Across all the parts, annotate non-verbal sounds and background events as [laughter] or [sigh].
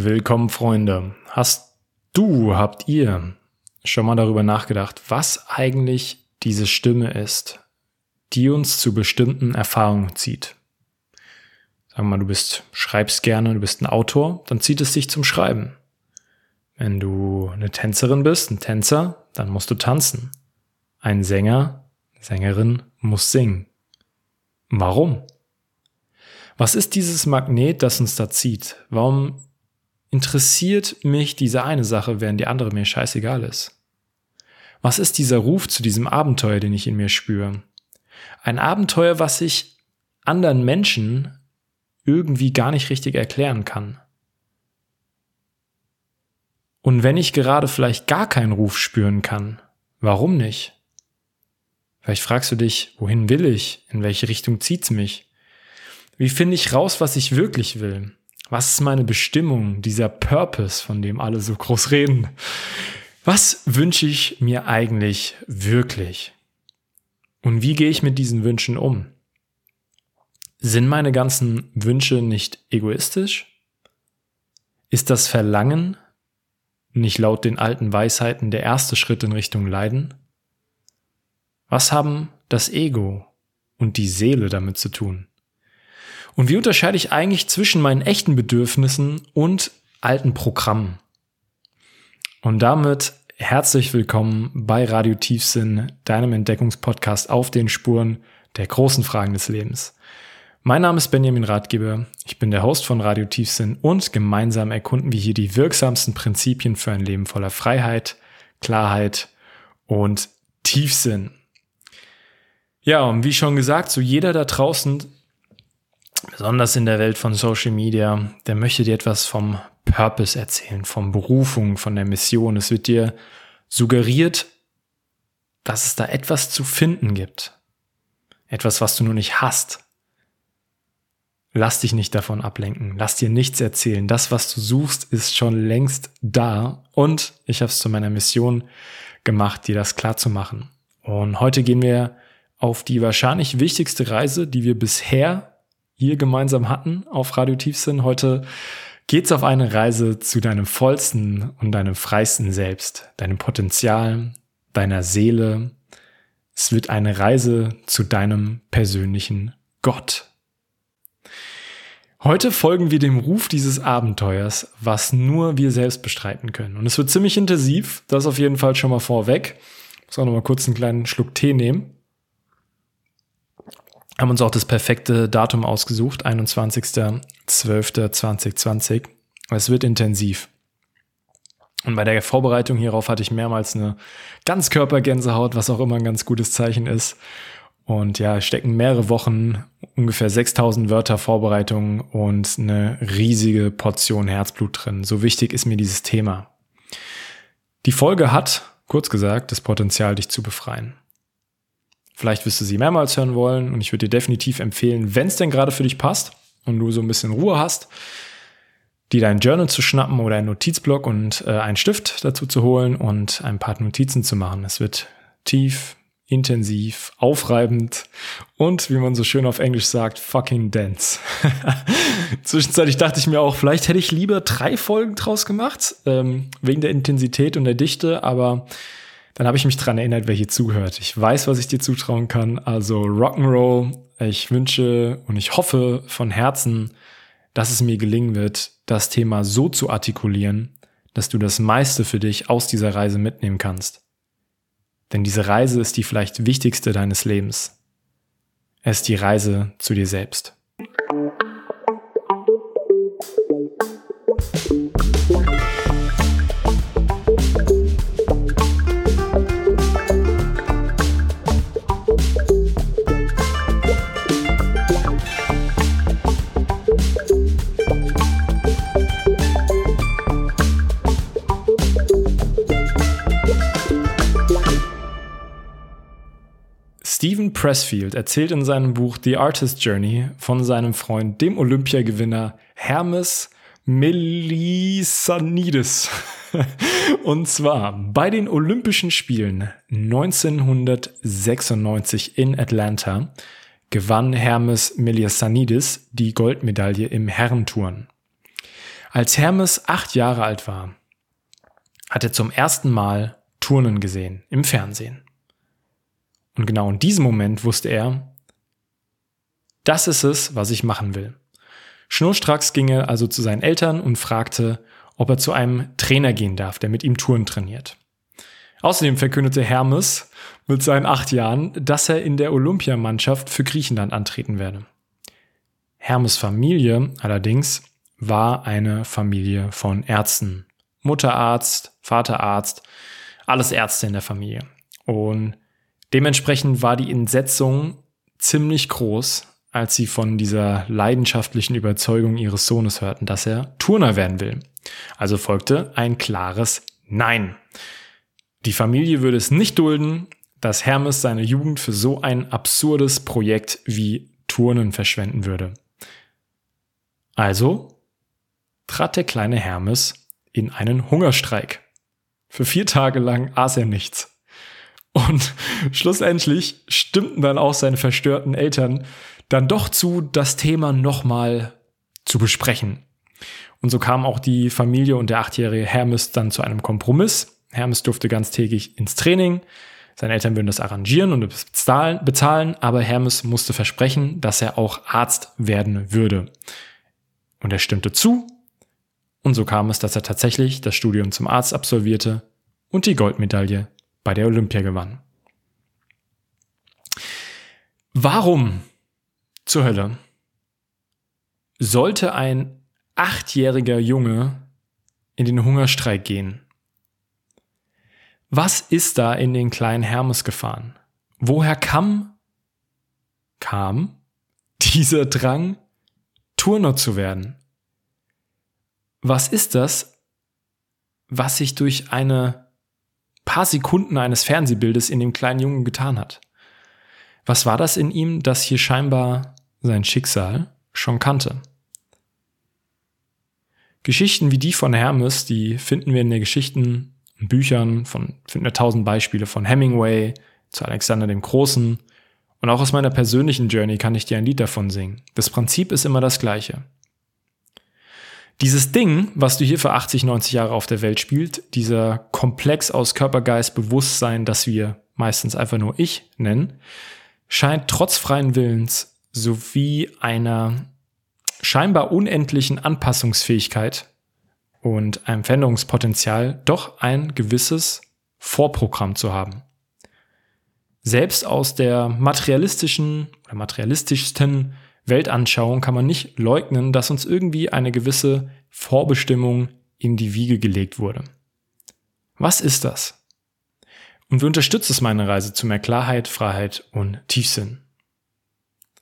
Willkommen, Freunde. Hast du, habt ihr schon mal darüber nachgedacht, was eigentlich diese Stimme ist, die uns zu bestimmten Erfahrungen zieht? Sagen wir mal, du bist, schreibst gerne, du bist ein Autor, dann zieht es dich zum Schreiben. Wenn du eine Tänzerin bist, ein Tänzer, dann musst du tanzen. Ein Sänger, Sängerin muss singen. Warum? Was ist dieses Magnet, das uns da zieht? Warum interessiert mich diese eine Sache, während die andere mir scheißegal ist? Was ist dieser Ruf zu diesem Abenteuer, den ich in mir spüre? Ein Abenteuer, was ich anderen Menschen irgendwie gar nicht richtig erklären kann. Und wenn ich gerade vielleicht gar keinen Ruf spüren kann, warum nicht? Vielleicht fragst du dich, wohin will ich? In welche Richtung zieht's mich? Wie finde ich raus, was ich wirklich will? Was ist meine Bestimmung, dieser Purpose, von dem alle so groß reden? Was wünsche ich mir eigentlich wirklich? Und wie gehe ich mit diesen Wünschen um? Sind meine ganzen Wünsche nicht egoistisch? Ist das Verlangen nicht laut den alten Weisheiten der erste Schritt in Richtung Leiden? Was haben das Ego und die Seele damit zu tun? Und wie unterscheide ich eigentlich zwischen meinen echten Bedürfnissen und alten Programmen? Und damit herzlich willkommen bei Radio Tiefsinn, deinem Entdeckungspodcast auf den Spuren der großen Fragen des Lebens. Mein Name ist Benjamin Ratgeber, ich bin der Host von Radio Tiefsinn und gemeinsam erkunden wir hier die wirksamsten Prinzipien für ein Leben voller Freiheit, Klarheit und Tiefsinn. Ja, und wie schon gesagt, so jeder da draußen, besonders in der Welt von Social Media, der möchte dir etwas vom Purpose erzählen, von Berufung, von der Mission. Es wird dir suggeriert, dass es da etwas zu finden gibt. Etwas, was du nur nicht hast. Lass dich nicht davon ablenken. Lass dir nichts erzählen. Das, was du suchst, ist schon längst da. Und ich habe es zu meiner Mission gemacht, dir das klar zu machen. Und heute gehen wir auf die wahrscheinlich wichtigste Reise, die wir bisher hier gemeinsam hatten auf Radio Tiefsinn. Heute geht's auf eine Reise zu deinem vollsten und deinem freisten Selbst, deinem Potenzial, deiner Seele. Es wird eine Reise zu deinem persönlichen Gott. Heute folgen wir dem Ruf dieses Abenteuers, was nur wir selbst bestreiten können. Und es wird ziemlich intensiv, das auf jeden Fall schon mal vorweg. Ich muss auch noch mal kurz einen kleinen Schluck Tee nehmen haben uns auch das perfekte Datum ausgesucht, 21.12.2020. Es wird intensiv. Und bei der Vorbereitung hierauf hatte ich mehrmals eine Ganzkörpergänsehaut, was auch immer ein ganz gutes Zeichen ist. Und ja, stecken mehrere Wochen, ungefähr 6000 Wörter Vorbereitung und eine riesige Portion Herzblut drin. So wichtig ist mir dieses Thema. Die Folge hat, kurz gesagt, das Potenzial, dich zu befreien. Vielleicht wirst du sie mehrmals hören wollen und ich würde dir definitiv empfehlen, wenn es denn gerade für dich passt und du so ein bisschen Ruhe hast, dir dein Journal zu schnappen oder einen Notizblock und äh, einen Stift dazu zu holen und ein paar Notizen zu machen. Es wird tief, intensiv, aufreibend und, wie man so schön auf Englisch sagt, fucking dense. [laughs] Zwischenzeitlich dachte ich mir auch, vielleicht hätte ich lieber drei Folgen draus gemacht, ähm, wegen der Intensität und der Dichte, aber dann habe ich mich dran erinnert, wer hier zuhört. Ich weiß, was ich dir zutrauen kann. Also Rock'n'Roll. Ich wünsche und ich hoffe von Herzen, dass es mir gelingen wird, das Thema so zu artikulieren, dass du das meiste für dich aus dieser Reise mitnehmen kannst. Denn diese Reise ist die vielleicht wichtigste deines Lebens. Es ist die Reise zu dir selbst. Stephen Pressfield erzählt in seinem Buch The Artist Journey von seinem Freund, dem Olympiagewinner Hermes Melisanides. [laughs] Und zwar bei den Olympischen Spielen 1996 in Atlanta gewann Hermes Melisanides die Goldmedaille im Herrenturnen. Als Hermes acht Jahre alt war, hat er zum ersten Mal Turnen gesehen im Fernsehen. Und genau in diesem Moment wusste er, das ist es, was ich machen will. Schnurstracks ging er also zu seinen Eltern und fragte, ob er zu einem Trainer gehen darf, der mit ihm Touren trainiert. Außerdem verkündete Hermes mit seinen acht Jahren, dass er in der Olympiamannschaft für Griechenland antreten werde. Hermes Familie allerdings war eine Familie von Ärzten. Mutterarzt, Vaterarzt, alles Ärzte in der Familie. Und dementsprechend war die Entsetzung ziemlich groß, als sie von dieser leidenschaftlichen Überzeugung ihres Sohnes hörten, dass er Turner werden will. Also folgte ein klares Nein. Die Familie würde es nicht dulden, dass Hermes seine Jugend für so ein absurdes Projekt wie Turnen verschwenden würde. Also trat der kleine Hermes in einen Hungerstreik. Für vier Tage lang aß er nichts. Und schlussendlich stimmten dann auch seine verstörten Eltern dann doch zu, das Thema nochmal zu besprechen. Und so kam auch die Familie und der achtjährige Hermes dann zu einem Kompromiss. Hermes durfte ganztägig ins Training. Seine Eltern würden das arrangieren und bezahlen, bezahlen, aber Hermes musste versprechen, dass er auch Arzt werden würde. Und er stimmte zu. Und so kam es, dass er tatsächlich das Studium zum Arzt absolvierte und die Goldmedaille bei der Olympia gewann. Warum zur Hölle sollte ein achtjähriger Junge in den Hungerstreik gehen? Was ist da in den kleinen Hermes gefahren? Woher kam, kam dieser Drang, Turner zu werden? Was ist das, was sich durch eine paar Sekunden eines Fernsehbildes in dem kleinen Jungen getan hat? Was war das in ihm, das hier scheinbar sein Schicksal schon kannte? Geschichten wie die von Hermes, die finden wir in den Geschichten Büchern, von, finden wir tausend Beispiele von Hemingway zu Alexander dem Großen. Und auch aus meiner persönlichen Journey kann ich dir ein Lied davon singen. Das Prinzip ist immer das gleiche. Dieses Ding, was du hier für 80, 90 Jahre auf der Welt spielt, dieser Komplex aus Körper, Geist, Bewusstsein, das wir meistens einfach nur ich nennen, scheint trotz freien Willens sowie einer scheinbar unendlichen Anpassungsfähigkeit und einem Veränderungspotenzial doch ein gewisses Vorprogramm zu haben. Selbst aus der materialistischen oder materialistischsten Weltanschauung kann man nicht leugnen, dass uns irgendwie eine gewisse Vorbestimmung in die Wiege gelegt wurde. Was ist das? Und wie unterstützt es meine Reise zu mehr Klarheit, Freiheit und Tiefsinn?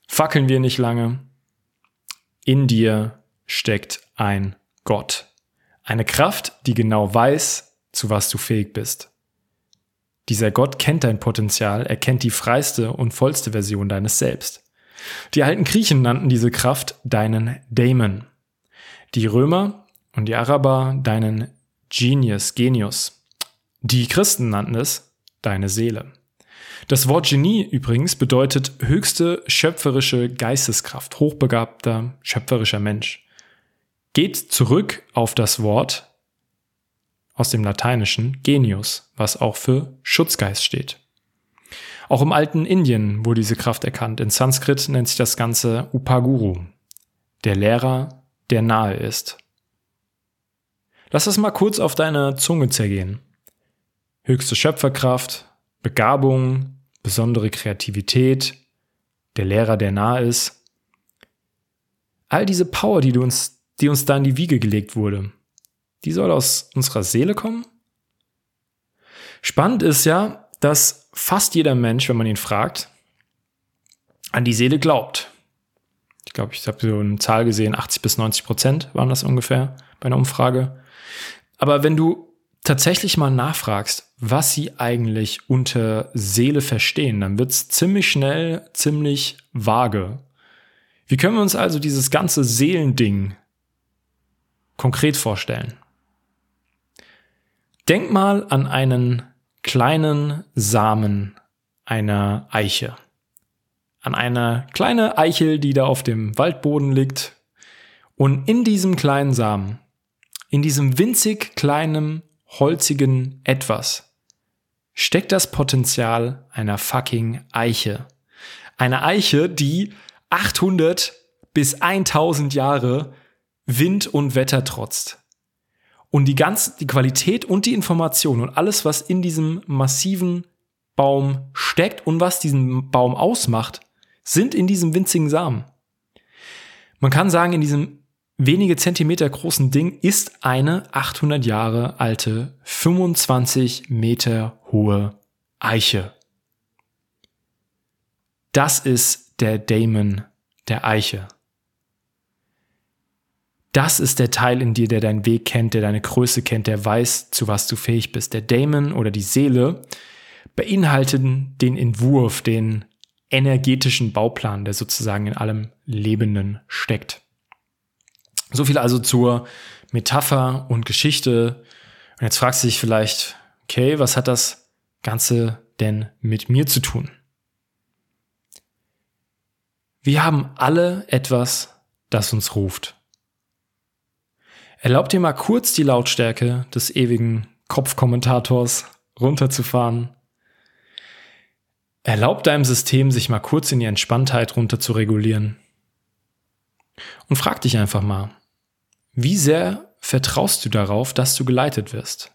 Fackeln wir nicht lange. In dir steckt ein Gott. Eine Kraft, die genau weiß, zu was du fähig bist. Dieser Gott kennt dein Potenzial, er kennt die freiste und vollste Version deines Selbst. Die alten Griechen nannten diese Kraft deinen Daemon. Die Römer und die Araber deinen Genius, Genius. Die Christen nannten es deine Seele. Das Wort Genie übrigens bedeutet höchste schöpferische Geisteskraft, hochbegabter, schöpferischer Mensch. Geht zurück auf das Wort aus dem Lateinischen Genius, was auch für Schutzgeist steht. Auch im alten Indien wurde diese Kraft erkannt. In Sanskrit nennt sich das Ganze Upaguru, der Lehrer, der nahe ist. Lass es mal kurz auf deine Zunge zergehen. Höchste Schöpferkraft, Begabung, besondere Kreativität, der Lehrer, der nahe ist. All diese Power, die, uns, die uns da in die Wiege gelegt wurde, die soll aus unserer Seele kommen? Spannend ist ja, dass fast jeder Mensch, wenn man ihn fragt, an die Seele glaubt. Ich glaube, ich habe so eine Zahl gesehen, 80 bis 90 Prozent waren das ungefähr bei einer Umfrage. Aber wenn du tatsächlich mal nachfragst, was sie eigentlich unter Seele verstehen, dann wird es ziemlich schnell ziemlich vage. Wie können wir uns also dieses ganze Seelending konkret vorstellen? Denk mal an einen kleinen Samen einer Eiche. An eine kleine Eichel, die da auf dem Waldboden liegt. Und in diesem kleinen Samen in diesem winzig kleinen, holzigen Etwas steckt das Potenzial einer fucking Eiche. Eine Eiche, die 800 bis 1000 Jahre Wind und Wetter trotzt. Und die ganze, die Qualität und die Information und alles, was in diesem massiven Baum steckt und was diesen Baum ausmacht, sind in diesem winzigen Samen. Man kann sagen, in diesem wenige Zentimeter großen Ding ist eine 800 Jahre alte, 25 Meter hohe Eiche. Das ist der Daemon der Eiche. Das ist der Teil in dir, der deinen Weg kennt, der deine Größe kennt, der weiß, zu was du fähig bist. Der Daemon oder die Seele beinhalten den Entwurf, den energetischen Bauplan, der sozusagen in allem Lebenden steckt. So viel also zur Metapher und Geschichte. Und jetzt fragst du dich vielleicht, okay, was hat das Ganze denn mit mir zu tun? Wir haben alle etwas, das uns ruft. Erlaub dir mal kurz die Lautstärke des ewigen Kopfkommentators runterzufahren. Erlaub deinem System, sich mal kurz in die Entspanntheit runter zu regulieren. Und frag dich einfach mal, wie sehr vertraust du darauf, dass du geleitet wirst?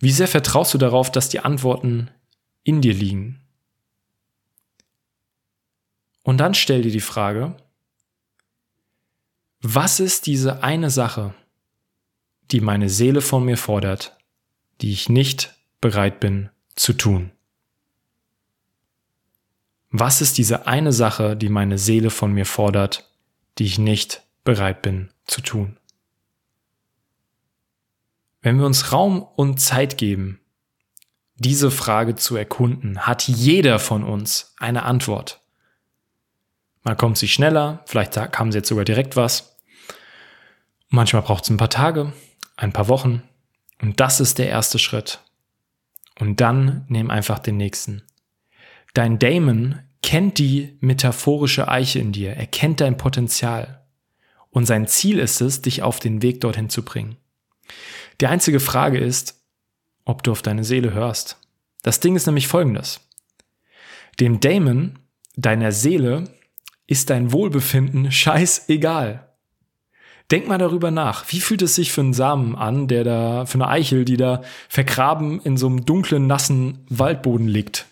Wie sehr vertraust du darauf, dass die Antworten in dir liegen? Und dann stell dir die Frage, was ist diese eine Sache, die meine Seele von mir fordert, die ich nicht bereit bin zu tun? Was ist diese eine Sache, die meine Seele von mir fordert, die ich nicht bereit bin zu tun. Wenn wir uns Raum und Zeit geben, diese Frage zu erkunden, hat jeder von uns eine Antwort. Man kommt sie schneller, vielleicht haben sie jetzt sogar direkt was. Manchmal braucht es ein paar Tage, ein paar Wochen. Und das ist der erste Schritt. Und dann nimm einfach den nächsten. Dein Damon kennt die metaphorische Eiche in dir, er kennt dein Potenzial. Und sein Ziel ist es, dich auf den Weg dorthin zu bringen. Die einzige Frage ist, ob du auf deine Seele hörst. Das Ding ist nämlich folgendes. Dem Damon, deiner Seele, ist dein Wohlbefinden scheißegal. Denk mal darüber nach. Wie fühlt es sich für einen Samen an, der da, für eine Eichel, die da vergraben in so einem dunklen, nassen Waldboden liegt?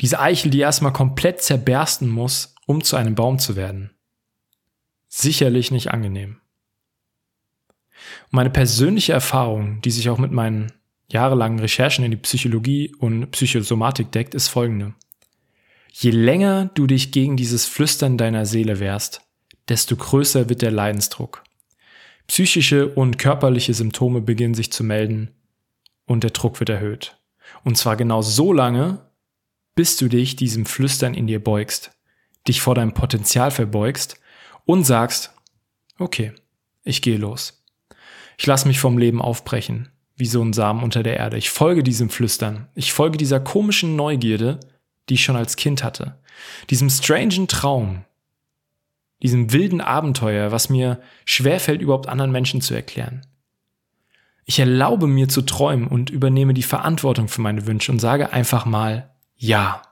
Diese Eichel, die erstmal komplett zerbersten muss, um zu einem Baum zu werden sicherlich nicht angenehm. Meine persönliche Erfahrung, die sich auch mit meinen jahrelangen Recherchen in die Psychologie und Psychosomatik deckt, ist folgende. Je länger du dich gegen dieses Flüstern deiner Seele wehrst, desto größer wird der Leidensdruck. Psychische und körperliche Symptome beginnen sich zu melden und der Druck wird erhöht. Und zwar genau so lange, bis du dich diesem Flüstern in dir beugst, dich vor deinem Potenzial verbeugst und sagst, okay, ich gehe los. Ich lasse mich vom Leben aufbrechen, wie so ein Samen unter der Erde. Ich folge diesem Flüstern. Ich folge dieser komischen Neugierde, die ich schon als Kind hatte. Diesem strangen Traum. Diesem wilden Abenteuer, was mir schwerfällt, überhaupt anderen Menschen zu erklären. Ich erlaube mir zu träumen und übernehme die Verantwortung für meine Wünsche und sage einfach mal Ja.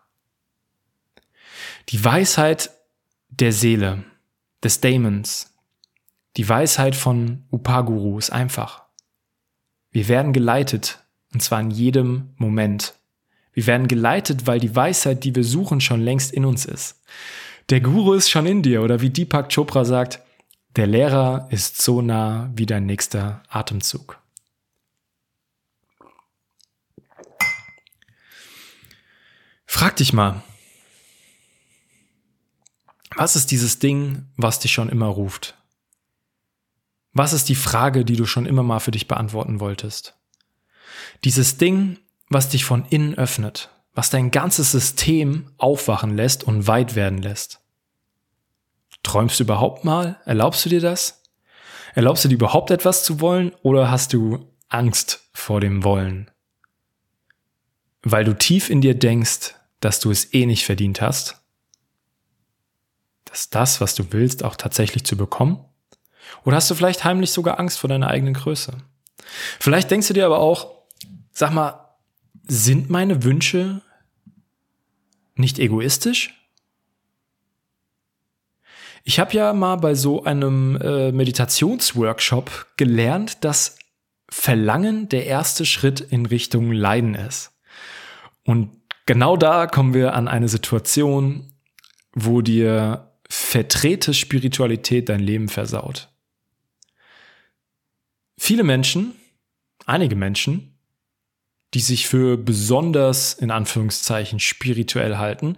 Die Weisheit der Seele des Daemons. Die Weisheit von Upaguru ist einfach. Wir werden geleitet, und zwar in jedem Moment. Wir werden geleitet, weil die Weisheit, die wir suchen, schon längst in uns ist. Der Guru ist schon in dir, oder wie Deepak Chopra sagt, der Lehrer ist so nah wie dein nächster Atemzug. Frag dich mal, was ist dieses Ding, was dich schon immer ruft? Was ist die Frage, die du schon immer mal für dich beantworten wolltest? Dieses Ding, was dich von innen öffnet, was dein ganzes System aufwachen lässt und weit werden lässt. Träumst du überhaupt mal? Erlaubst du dir das? Erlaubst du dir überhaupt etwas zu wollen oder hast du Angst vor dem Wollen? Weil du tief in dir denkst, dass du es eh nicht verdient hast? dass das, was du willst, auch tatsächlich zu bekommen? Oder hast du vielleicht heimlich sogar Angst vor deiner eigenen Größe? Vielleicht denkst du dir aber auch, sag mal, sind meine Wünsche nicht egoistisch? Ich habe ja mal bei so einem äh, Meditationsworkshop gelernt, dass Verlangen der erste Schritt in Richtung Leiden ist. Und genau da kommen wir an eine Situation, wo dir verdrehte Spiritualität dein Leben versaut. Viele Menschen, einige Menschen, die sich für besonders in Anführungszeichen spirituell halten,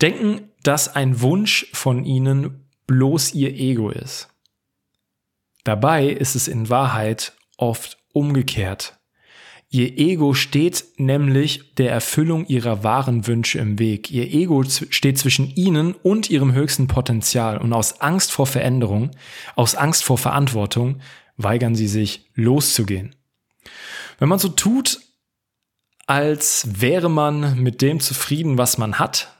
denken, dass ein Wunsch von ihnen bloß ihr Ego ist. Dabei ist es in Wahrheit oft umgekehrt. Ihr Ego steht nämlich der Erfüllung ihrer wahren Wünsche im Weg. Ihr Ego steht zwischen ihnen und ihrem höchsten Potenzial und aus Angst vor Veränderung, aus Angst vor Verantwortung weigern sie sich loszugehen. Wenn man so tut, als wäre man mit dem zufrieden, was man hat,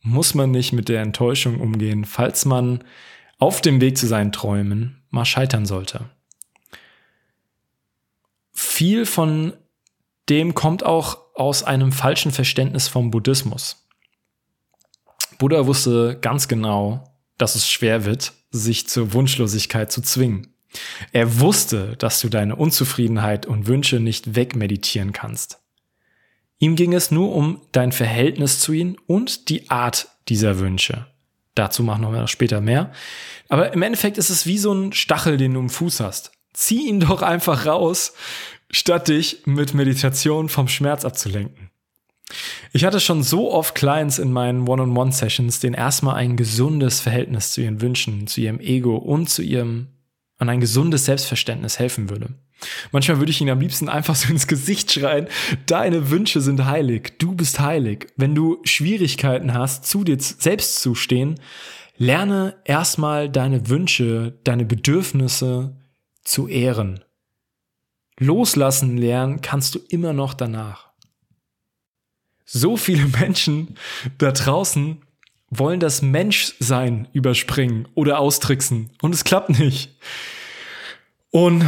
muss man nicht mit der Enttäuschung umgehen, falls man auf dem Weg zu seinen Träumen mal scheitern sollte. Viel von dem kommt auch aus einem falschen Verständnis vom Buddhismus. Buddha wusste ganz genau, dass es schwer wird, sich zur Wunschlosigkeit zu zwingen. Er wusste, dass du deine Unzufriedenheit und Wünsche nicht wegmeditieren kannst. Ihm ging es nur um dein Verhältnis zu ihnen und die Art dieser Wünsche. Dazu machen wir später mehr. Aber im Endeffekt ist es wie so ein Stachel, den du im Fuß hast. Zieh ihn doch einfach raus, statt dich mit Meditation vom Schmerz abzulenken. Ich hatte schon so oft Clients in meinen One-on-One-Sessions, denen erstmal ein gesundes Verhältnis zu ihren Wünschen, zu ihrem Ego und zu ihrem an ein gesundes Selbstverständnis helfen würde. Manchmal würde ich ihnen am liebsten einfach so ins Gesicht schreien, deine Wünsche sind heilig, du bist heilig. Wenn du Schwierigkeiten hast, zu dir selbst zu stehen, lerne erstmal deine Wünsche, deine Bedürfnisse zu ehren. Loslassen lernen kannst du immer noch danach. So viele Menschen da draußen wollen das Menschsein überspringen oder austricksen und es klappt nicht. Und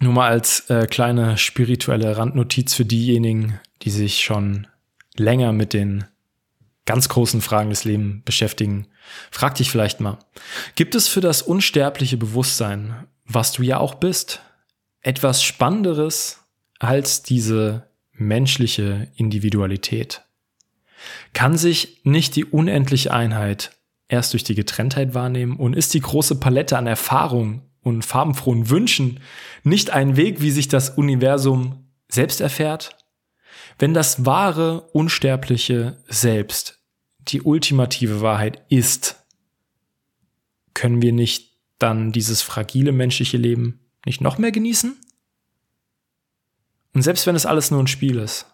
nur mal als äh, kleine spirituelle Randnotiz für diejenigen, die sich schon länger mit den ganz großen Fragen des Lebens beschäftigen. Frag dich vielleicht mal, gibt es für das unsterbliche Bewusstsein, was du ja auch bist, etwas Spannenderes als diese menschliche Individualität? Kann sich nicht die unendliche Einheit erst durch die Getrenntheit wahrnehmen und ist die große Palette an Erfahrung und farbenfrohen Wünschen nicht ein Weg, wie sich das Universum selbst erfährt? Wenn das wahre, unsterbliche Selbst die ultimative Wahrheit ist, können wir nicht dann dieses fragile menschliche Leben nicht noch mehr genießen? Und selbst wenn es alles nur ein Spiel ist,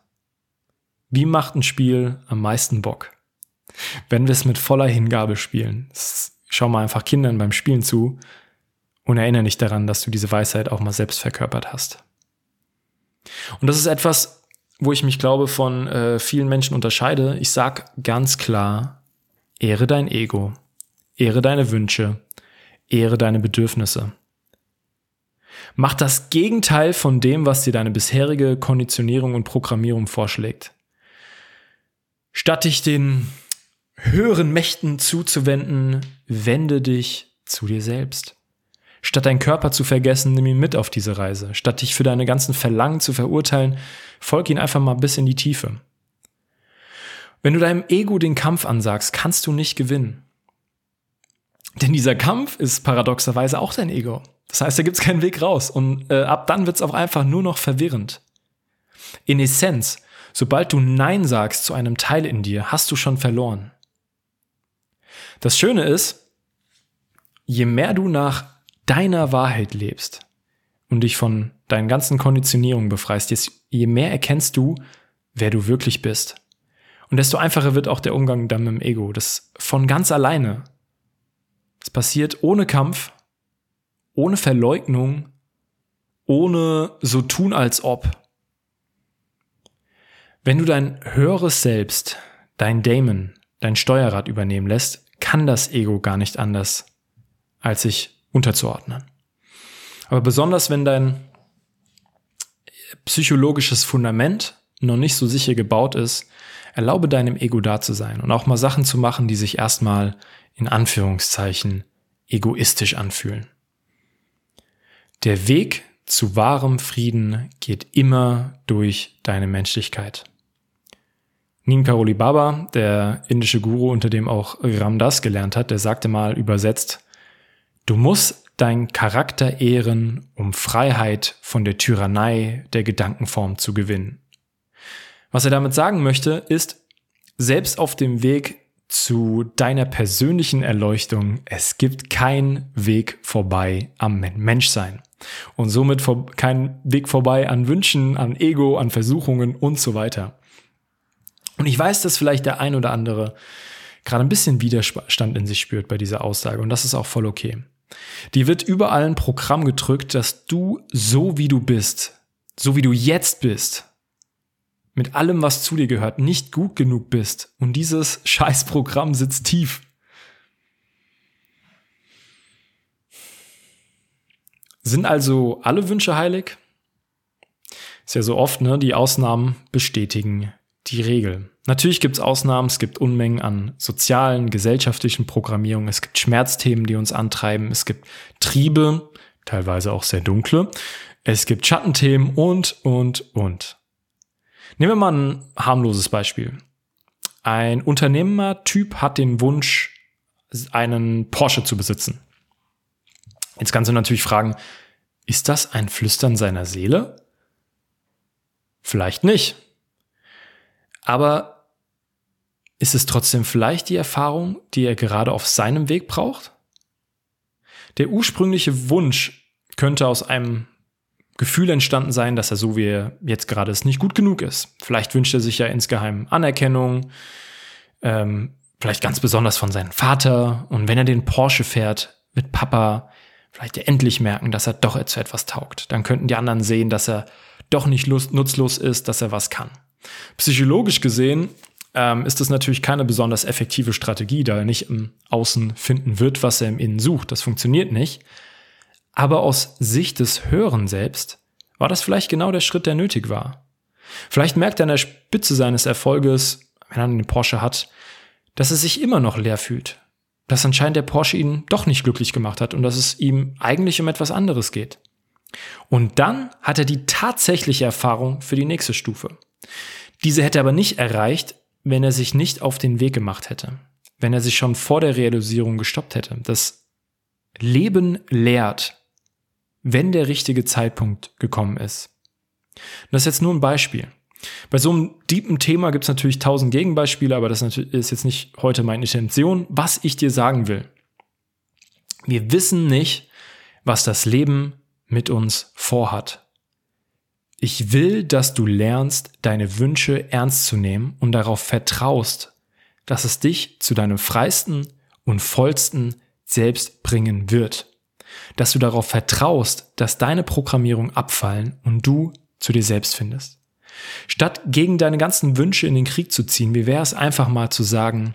wie macht ein Spiel am meisten Bock? Wenn wir es mit voller Hingabe spielen. Schau mal einfach Kindern beim Spielen zu und erinnere dich daran, dass du diese Weisheit auch mal selbst verkörpert hast. Und das ist etwas, wo ich mich glaube von äh, vielen Menschen unterscheide. Ich sag ganz klar, ehre dein Ego, ehre deine Wünsche, ehre deine Bedürfnisse. Mach das Gegenteil von dem, was dir deine bisherige Konditionierung und Programmierung vorschlägt. Statt dich den höheren Mächten zuzuwenden, wende dich zu dir selbst. Statt deinen Körper zu vergessen, nimm ihn mit auf diese Reise. Statt dich für deine ganzen Verlangen zu verurteilen, folg ihn einfach mal bis in die Tiefe. Wenn du deinem Ego den Kampf ansagst, kannst du nicht gewinnen. Denn dieser Kampf ist paradoxerweise auch dein Ego. Das heißt, da gibt's keinen Weg raus. Und äh, ab dann wird's auch einfach nur noch verwirrend. In Essenz Sobald du Nein sagst zu einem Teil in dir, hast du schon verloren. Das Schöne ist, je mehr du nach deiner Wahrheit lebst und dich von deinen ganzen Konditionierungen befreist, je mehr erkennst du, wer du wirklich bist. Und desto einfacher wird auch der Umgang dann mit dem Ego. Das von ganz alleine. Es passiert ohne Kampf, ohne Verleugnung, ohne so tun als ob. Wenn du dein höheres Selbst, dein Daemon, dein Steuerrad übernehmen lässt, kann das Ego gar nicht anders, als sich unterzuordnen. Aber besonders wenn dein psychologisches Fundament noch nicht so sicher gebaut ist, erlaube deinem Ego da zu sein und auch mal Sachen zu machen, die sich erstmal in Anführungszeichen egoistisch anfühlen. Der Weg zu wahrem Frieden geht immer durch deine Menschlichkeit. Neem Karoli Baba, der indische Guru, unter dem auch Ram Das gelernt hat, der sagte mal übersetzt, du musst deinen Charakter ehren, um Freiheit von der Tyrannei der Gedankenform zu gewinnen. Was er damit sagen möchte, ist, selbst auf dem Weg zu deiner persönlichen Erleuchtung, es gibt keinen Weg vorbei am Menschsein. Und somit kein Weg vorbei an Wünschen, an Ego, an Versuchungen und so weiter. Und ich weiß, dass vielleicht der ein oder andere gerade ein bisschen Widerstand in sich spürt bei dieser Aussage und das ist auch voll okay. Die wird überall ein Programm gedrückt, dass du so wie du bist, so wie du jetzt bist, mit allem, was zu dir gehört, nicht gut genug bist. Und dieses [laughs] Scheißprogramm sitzt tief. Sind also alle Wünsche heilig? Ist ja so oft, ne? Die Ausnahmen bestätigen die Regel. Natürlich gibt es Ausnahmen, es gibt Unmengen an sozialen, gesellschaftlichen Programmierungen, es gibt Schmerzthemen, die uns antreiben, es gibt Triebe, teilweise auch sehr dunkle, es gibt Schattenthemen und, und, und. Nehmen wir mal ein harmloses Beispiel. Ein Unternehmertyp hat den Wunsch, einen Porsche zu besitzen. Jetzt kannst du natürlich fragen, ist das ein Flüstern seiner Seele? Vielleicht nicht. Aber ist es trotzdem vielleicht die Erfahrung, die er gerade auf seinem Weg braucht? Der ursprüngliche Wunsch könnte aus einem Gefühl entstanden sein, dass er so wie er jetzt gerade ist, nicht gut genug ist. Vielleicht wünscht er sich ja insgeheim Anerkennung, ähm, vielleicht ganz besonders von seinem Vater. Und wenn er den Porsche fährt, wird Papa vielleicht endlich merken, dass er doch zu etwas taugt. Dann könnten die anderen sehen, dass er doch nicht nutzlos ist, dass er was kann. Psychologisch gesehen ähm, ist das natürlich keine besonders effektive Strategie, da er nicht im Außen finden wird, was er im Innen sucht. Das funktioniert nicht. Aber aus Sicht des Hören selbst war das vielleicht genau der Schritt, der nötig war. Vielleicht merkt er an der Spitze seines Erfolges, wenn er einen Porsche hat, dass er sich immer noch leer fühlt. Dass anscheinend der Porsche ihn doch nicht glücklich gemacht hat und dass es ihm eigentlich um etwas anderes geht. Und dann hat er die tatsächliche Erfahrung für die nächste Stufe. Diese hätte er aber nicht erreicht, wenn er sich nicht auf den Weg gemacht hätte. Wenn er sich schon vor der Realisierung gestoppt hätte. Das Leben lehrt, wenn der richtige Zeitpunkt gekommen ist. Das ist jetzt nur ein Beispiel. Bei so einem deepen Thema gibt es natürlich tausend Gegenbeispiele, aber das ist jetzt nicht heute meine Intention. Was ich dir sagen will. Wir wissen nicht, was das Leben mit uns vorhat. Ich will, dass du lernst, deine Wünsche ernst zu nehmen und darauf vertraust, dass es dich zu deinem freisten und vollsten Selbst bringen wird dass du darauf vertraust, dass deine Programmierung abfallen und du zu dir selbst findest. Statt gegen deine ganzen Wünsche in den Krieg zu ziehen, wie wäre es einfach mal zu sagen,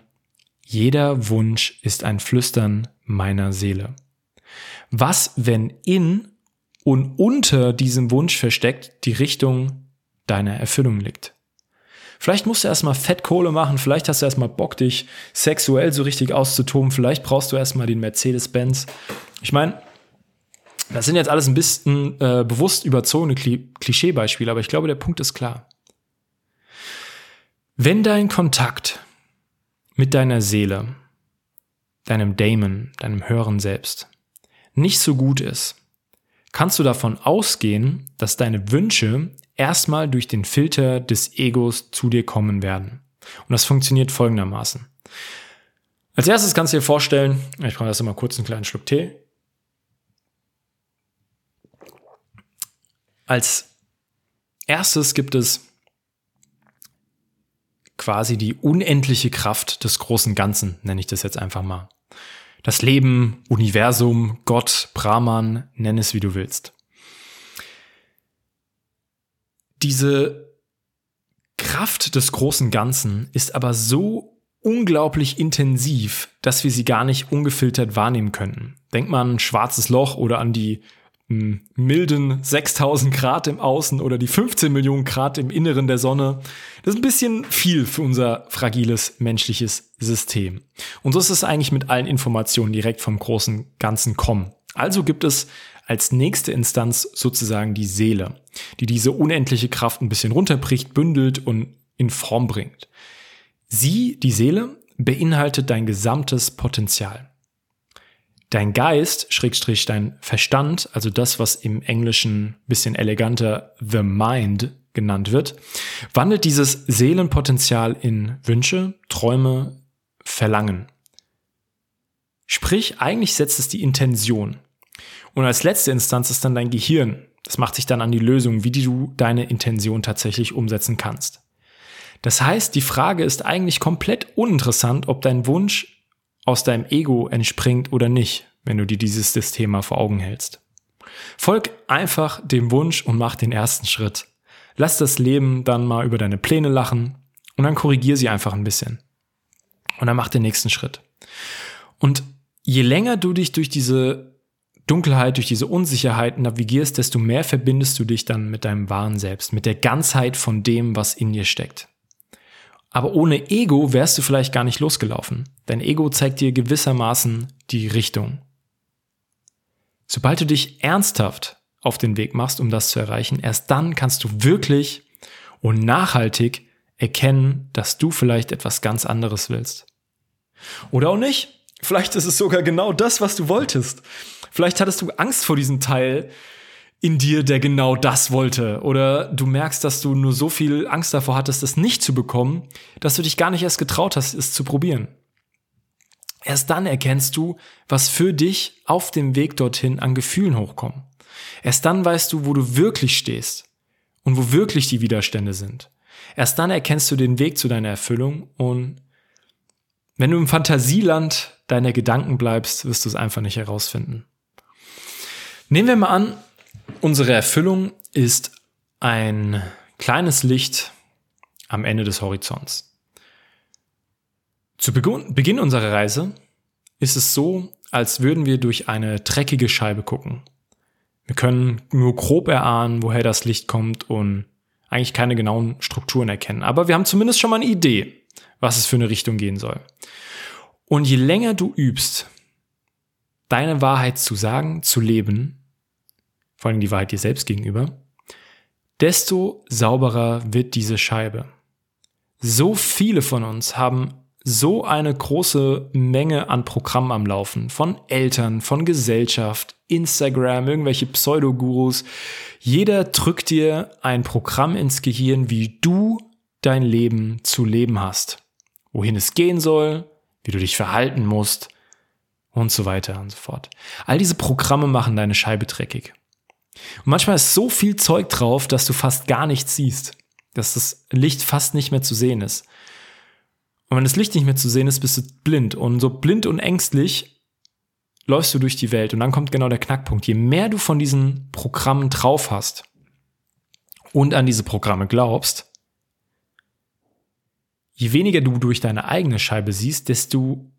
jeder Wunsch ist ein Flüstern meiner Seele. Was, wenn in und unter diesem Wunsch versteckt die Richtung deiner Erfüllung liegt? Vielleicht musst du erstmal Fettkohle machen, vielleicht hast du erstmal Bock, dich sexuell so richtig auszutoben, vielleicht brauchst du erstmal den Mercedes-Benz. Ich meine, das sind jetzt alles ein bisschen äh, bewusst überzogene Klischeebeispiele, aber ich glaube, der Punkt ist klar. Wenn dein Kontakt mit deiner Seele, deinem Daemon, deinem höheren Selbst nicht so gut ist, kannst du davon ausgehen, dass deine Wünsche erstmal durch den Filter des Egos zu dir kommen werden. Und das funktioniert folgendermaßen. Als erstes kannst du dir vorstellen, ich brauche erst mal kurz einen kleinen Schluck Tee. Als erstes gibt es quasi die unendliche Kraft des großen Ganzen, nenne ich das jetzt einfach mal. Das Leben, Universum, Gott, Brahman, nenn es wie du willst. Diese Kraft des großen Ganzen ist aber so unglaublich intensiv, dass wir sie gar nicht ungefiltert wahrnehmen könnten. Denk mal an ein schwarzes Loch oder an die milden 6000 Grad im Außen oder die 15 Millionen Grad im Inneren der Sonne. Das ist ein bisschen viel für unser fragiles menschliches System. Und so ist es eigentlich mit allen Informationen direkt vom großen Ganzen kommen. Also gibt es als nächste Instanz sozusagen die Seele, die diese unendliche Kraft ein bisschen runterbricht, bündelt und in Form bringt. Sie, die Seele, beinhaltet dein gesamtes Potenzial. Dein Geist, Schrägstrich dein Verstand, also das, was im Englischen bisschen eleganter the mind genannt wird, wandelt dieses Seelenpotenzial in Wünsche, Träume, Verlangen. Sprich, eigentlich setzt es die Intention. Und als letzte Instanz ist dann dein Gehirn. Das macht sich dann an die Lösung, wie du deine Intention tatsächlich umsetzen kannst. Das heißt, die Frage ist eigentlich komplett uninteressant, ob dein Wunsch aus deinem Ego entspringt oder nicht, wenn du dir dieses Thema vor Augen hältst. Folg einfach dem Wunsch und mach den ersten Schritt. Lass das Leben dann mal über deine Pläne lachen und dann korrigier sie einfach ein bisschen. Und dann mach den nächsten Schritt. Und je länger du dich durch diese Dunkelheit, durch diese Unsicherheit navigierst, desto mehr verbindest du dich dann mit deinem wahren Selbst, mit der Ganzheit von dem, was in dir steckt. Aber ohne Ego wärst du vielleicht gar nicht losgelaufen. Dein Ego zeigt dir gewissermaßen die Richtung. Sobald du dich ernsthaft auf den Weg machst, um das zu erreichen, erst dann kannst du wirklich und nachhaltig erkennen, dass du vielleicht etwas ganz anderes willst. Oder auch nicht. Vielleicht ist es sogar genau das, was du wolltest. Vielleicht hattest du Angst vor diesem Teil, in dir, der genau das wollte. Oder du merkst, dass du nur so viel Angst davor hattest, es nicht zu bekommen, dass du dich gar nicht erst getraut hast, es zu probieren. Erst dann erkennst du, was für dich auf dem Weg dorthin an Gefühlen hochkommen. Erst dann weißt du, wo du wirklich stehst und wo wirklich die Widerstände sind. Erst dann erkennst du den Weg zu deiner Erfüllung und wenn du im Fantasieland deiner Gedanken bleibst, wirst du es einfach nicht herausfinden. Nehmen wir mal an, Unsere Erfüllung ist ein kleines Licht am Ende des Horizonts. Zu Beginn unserer Reise ist es so, als würden wir durch eine dreckige Scheibe gucken. Wir können nur grob erahnen, woher das Licht kommt und eigentlich keine genauen Strukturen erkennen. Aber wir haben zumindest schon mal eine Idee, was es für eine Richtung gehen soll. Und je länger du übst, deine Wahrheit zu sagen, zu leben, vor allem die Wahrheit dir selbst gegenüber, desto sauberer wird diese Scheibe. So viele von uns haben so eine große Menge an Programmen am Laufen. Von Eltern, von Gesellschaft, Instagram, irgendwelche Pseudogurus. Jeder drückt dir ein Programm ins Gehirn, wie du dein Leben zu leben hast. Wohin es gehen soll, wie du dich verhalten musst und so weiter und so fort. All diese Programme machen deine Scheibe dreckig. Und manchmal ist so viel Zeug drauf, dass du fast gar nichts siehst. Dass das Licht fast nicht mehr zu sehen ist. Und wenn das Licht nicht mehr zu sehen ist, bist du blind. Und so blind und ängstlich läufst du durch die Welt. Und dann kommt genau der Knackpunkt. Je mehr du von diesen Programmen drauf hast und an diese Programme glaubst, je weniger du durch deine eigene Scheibe siehst, desto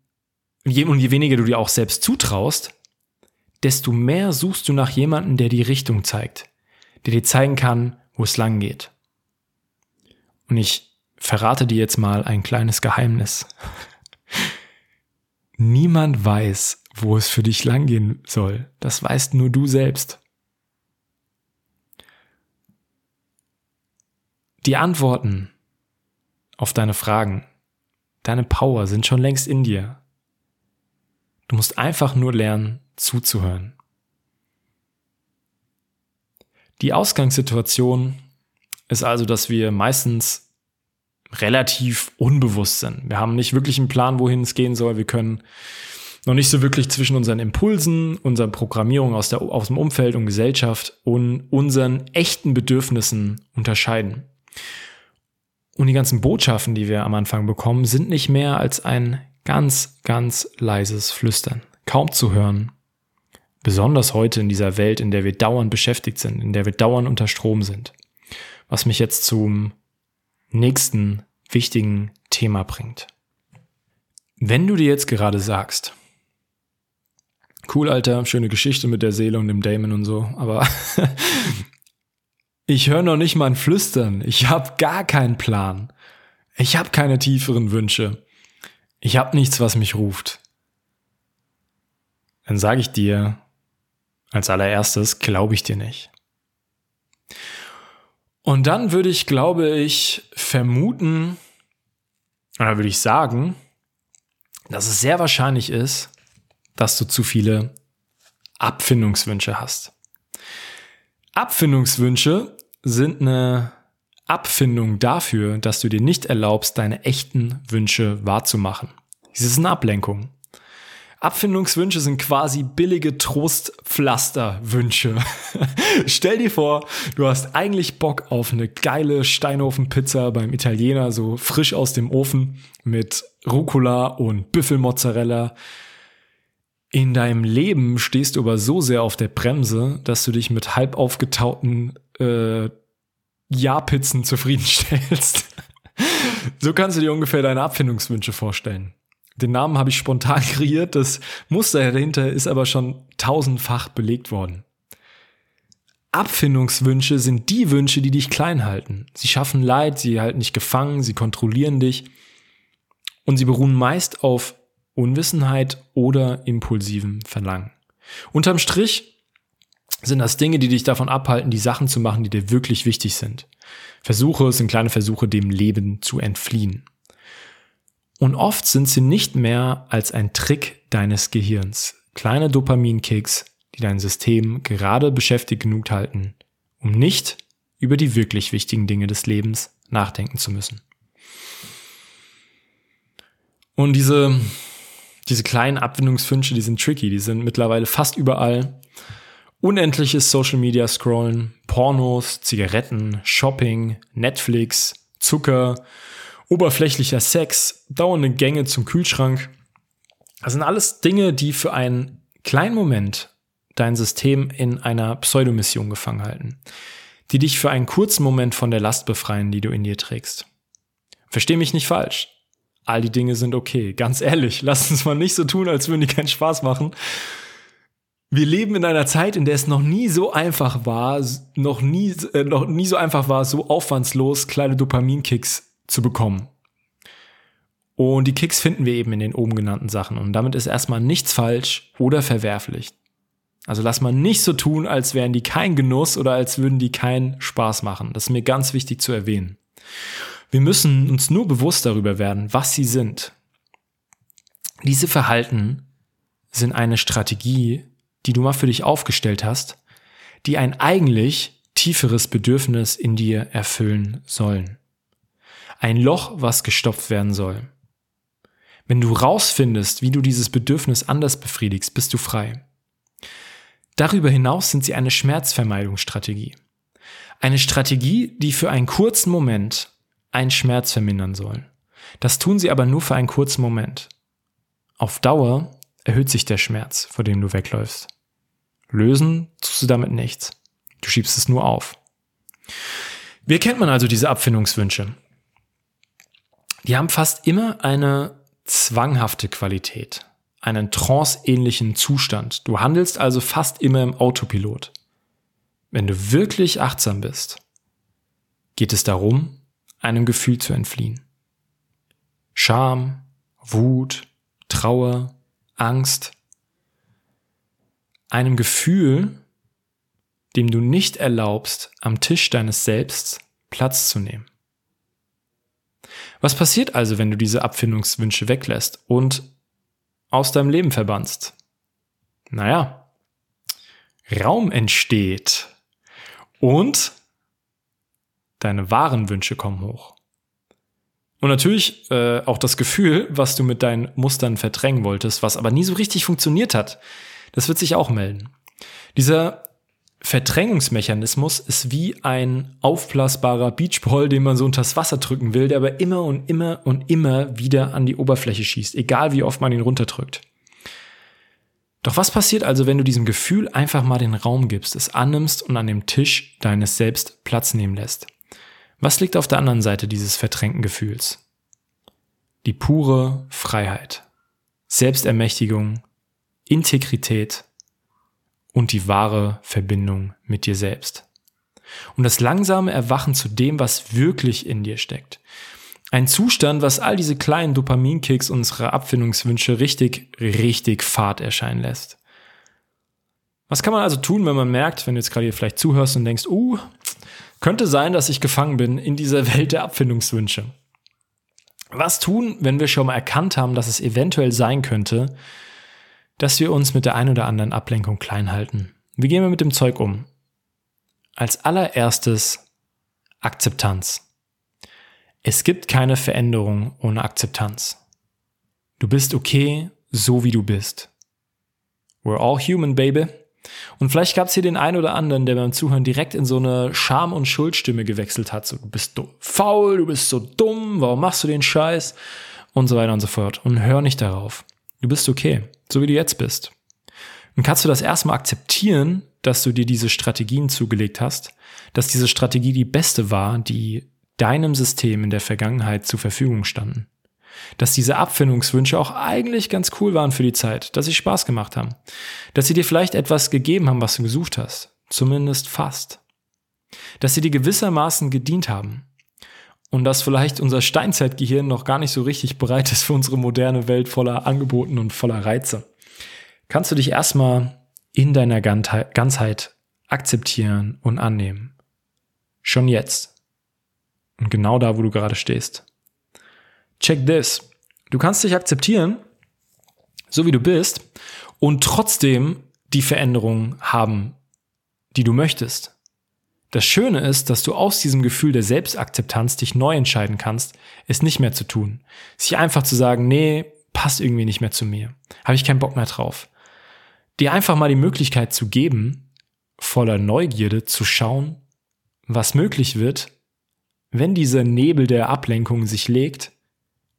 und je weniger du dir auch selbst zutraust, desto mehr suchst du nach jemandem, der die Richtung zeigt, der dir zeigen kann, wo es lang geht. Und ich verrate dir jetzt mal ein kleines Geheimnis. [laughs] Niemand weiß, wo es für dich langgehen soll. Das weißt nur du selbst. Die Antworten auf deine Fragen, deine Power sind schon längst in dir. Du musst einfach nur lernen, zuzuhören. Die Ausgangssituation ist also, dass wir meistens relativ unbewusst sind. Wir haben nicht wirklich einen Plan, wohin es gehen soll. Wir können noch nicht so wirklich zwischen unseren Impulsen, unseren Programmierungen aus, der, aus dem Umfeld und Gesellschaft und unseren echten Bedürfnissen unterscheiden. Und die ganzen Botschaften, die wir am Anfang bekommen, sind nicht mehr als ein ganz, ganz leises Flüstern. Kaum zu hören, Besonders heute in dieser Welt, in der wir dauernd beschäftigt sind, in der wir dauernd unter Strom sind. Was mich jetzt zum nächsten wichtigen Thema bringt. Wenn du dir jetzt gerade sagst, cool, Alter, schöne Geschichte mit der Seele und dem Damon und so, aber [laughs] ich höre noch nicht mal ein Flüstern. Ich habe gar keinen Plan. Ich habe keine tieferen Wünsche. Ich habe nichts, was mich ruft. Dann sage ich dir, als allererstes glaube ich dir nicht. Und dann würde ich, glaube ich, vermuten, oder würde ich sagen, dass es sehr wahrscheinlich ist, dass du zu viele Abfindungswünsche hast. Abfindungswünsche sind eine Abfindung dafür, dass du dir nicht erlaubst, deine echten Wünsche wahrzumachen. Es ist eine Ablenkung. Abfindungswünsche sind quasi billige Trostpflasterwünsche. [laughs] Stell dir vor, du hast eigentlich Bock auf eine geile Steinofenpizza beim Italiener, so frisch aus dem Ofen mit Rucola und Büffelmozzarella. In deinem Leben stehst du aber so sehr auf der Bremse, dass du dich mit halb aufgetauten äh, Ja-Pizzen zufriedenstellst. [laughs] so kannst du dir ungefähr deine Abfindungswünsche vorstellen. Den Namen habe ich spontan [laughs] kreiert, das Muster dahinter ist aber schon tausendfach belegt worden. Abfindungswünsche sind die Wünsche, die dich klein halten. Sie schaffen Leid, sie halten dich gefangen, sie kontrollieren dich und sie beruhen meist auf Unwissenheit oder impulsivem Verlangen. Unterm Strich sind das Dinge, die dich davon abhalten, die Sachen zu machen, die dir wirklich wichtig sind. Versuche sind kleine Versuche, dem Leben zu entfliehen. Und oft sind sie nicht mehr als ein Trick deines Gehirns. Kleine Dopaminkicks, die dein System gerade beschäftigt genug halten, um nicht über die wirklich wichtigen Dinge des Lebens nachdenken zu müssen. Und diese, diese kleinen Abwendungswünsche, die sind tricky, die sind mittlerweile fast überall. Unendliches Social Media Scrollen, Pornos, Zigaretten, Shopping, Netflix, Zucker, oberflächlicher Sex, dauernde Gänge zum Kühlschrank. Das sind alles Dinge, die für einen kleinen Moment dein System in einer Pseudomission gefangen halten, die dich für einen kurzen Moment von der Last befreien, die du in dir trägst. Versteh mich nicht falsch. All die Dinge sind okay. Ganz ehrlich, [laughs] lass uns mal nicht so tun, als würden die keinen Spaß machen. Wir leben in einer Zeit, in der es noch nie so einfach war, noch nie, äh, noch nie so einfach war, so aufwandslos kleine Dopaminkicks zu bekommen. Und die Kicks finden wir eben in den oben genannten Sachen. Und damit ist erstmal nichts falsch oder verwerflich. Also lass mal nicht so tun, als wären die kein Genuss oder als würden die keinen Spaß machen. Das ist mir ganz wichtig zu erwähnen. Wir müssen uns nur bewusst darüber werden, was sie sind. Diese Verhalten sind eine Strategie, die du mal für dich aufgestellt hast, die ein eigentlich tieferes Bedürfnis in dir erfüllen sollen. Ein Loch, was gestopft werden soll. Wenn du rausfindest, wie du dieses Bedürfnis anders befriedigst, bist du frei. Darüber hinaus sind sie eine Schmerzvermeidungsstrategie. Eine Strategie, die für einen kurzen Moment einen Schmerz vermindern soll. Das tun sie aber nur für einen kurzen Moment. Auf Dauer erhöht sich der Schmerz, vor dem du wegläufst. Lösen tust du damit nichts. Du schiebst es nur auf. Wie erkennt man also diese Abfindungswünsche? Die haben fast immer eine zwanghafte Qualität, einen tranceähnlichen Zustand. Du handelst also fast immer im Autopilot. Wenn du wirklich achtsam bist, geht es darum, einem Gefühl zu entfliehen. Scham, Wut, Trauer, Angst. Einem Gefühl, dem du nicht erlaubst, am Tisch deines Selbst Platz zu nehmen. Was passiert also, wenn du diese Abfindungswünsche weglässt und aus deinem Leben verbannst? Naja, Raum entsteht und deine wahren Wünsche kommen hoch. Und natürlich äh, auch das Gefühl, was du mit deinen Mustern verdrängen wolltest, was aber nie so richtig funktioniert hat, das wird sich auch melden. Dieser Verdrängungsmechanismus ist wie ein aufblasbarer Beachball, den man so unters Wasser drücken will, der aber immer und immer und immer wieder an die Oberfläche schießt, egal wie oft man ihn runterdrückt. Doch was passiert also, wenn du diesem Gefühl einfach mal den Raum gibst, es annimmst und an dem Tisch deines Selbst Platz nehmen lässt? Was liegt auf der anderen Seite dieses verdrängten Gefühls? Die pure Freiheit. Selbstermächtigung, Integrität und die wahre Verbindung mit dir selbst. Und das langsame Erwachen zu dem, was wirklich in dir steckt. Ein Zustand, was all diese kleinen Dopaminkicks unserer Abfindungswünsche richtig, richtig Fahrt erscheinen lässt. Was kann man also tun, wenn man merkt, wenn du jetzt gerade hier vielleicht zuhörst und denkst, uh, könnte sein, dass ich gefangen bin in dieser [laughs] Welt der Abfindungswünsche? Was tun, wenn wir schon mal erkannt haben, dass es eventuell sein könnte, dass wir uns mit der ein oder anderen Ablenkung klein halten? Wie gehen wir mit dem Zeug um? Als allererstes Akzeptanz. Es gibt keine Veränderung ohne Akzeptanz. Du bist okay, so wie du bist. We're all human, baby. Und vielleicht gab es hier den einen oder anderen, der beim Zuhören direkt in so eine Scham- und Schuldstimme gewechselt hat. So, du bist faul, du bist so dumm, warum machst du den Scheiß? Und so weiter und so fort. Und hör nicht darauf. Du bist okay, so wie du jetzt bist. Und kannst du das erstmal akzeptieren, dass du dir diese Strategien zugelegt hast, dass diese Strategie die beste war, die deinem System in der Vergangenheit zur Verfügung standen. Dass diese Abfindungswünsche auch eigentlich ganz cool waren für die Zeit, dass sie Spaß gemacht haben. Dass sie dir vielleicht etwas gegeben haben, was du gesucht hast. Zumindest fast. Dass sie dir gewissermaßen gedient haben. Und dass vielleicht unser Steinzeitgehirn noch gar nicht so richtig bereit ist für unsere moderne Welt voller Angeboten und voller Reize. Kannst du dich erstmal in deiner Ganzheit akzeptieren und annehmen. Schon jetzt. Und genau da, wo du gerade stehst. Check this. Du kannst dich akzeptieren, so wie du bist, und trotzdem die Veränderung haben, die du möchtest. Das Schöne ist, dass du aus diesem Gefühl der Selbstakzeptanz dich neu entscheiden kannst, es nicht mehr zu tun. Sich einfach zu sagen, nee, passt irgendwie nicht mehr zu mir. Habe ich keinen Bock mehr drauf. Dir einfach mal die Möglichkeit zu geben, voller Neugierde zu schauen, was möglich wird, wenn dieser Nebel der Ablenkung sich legt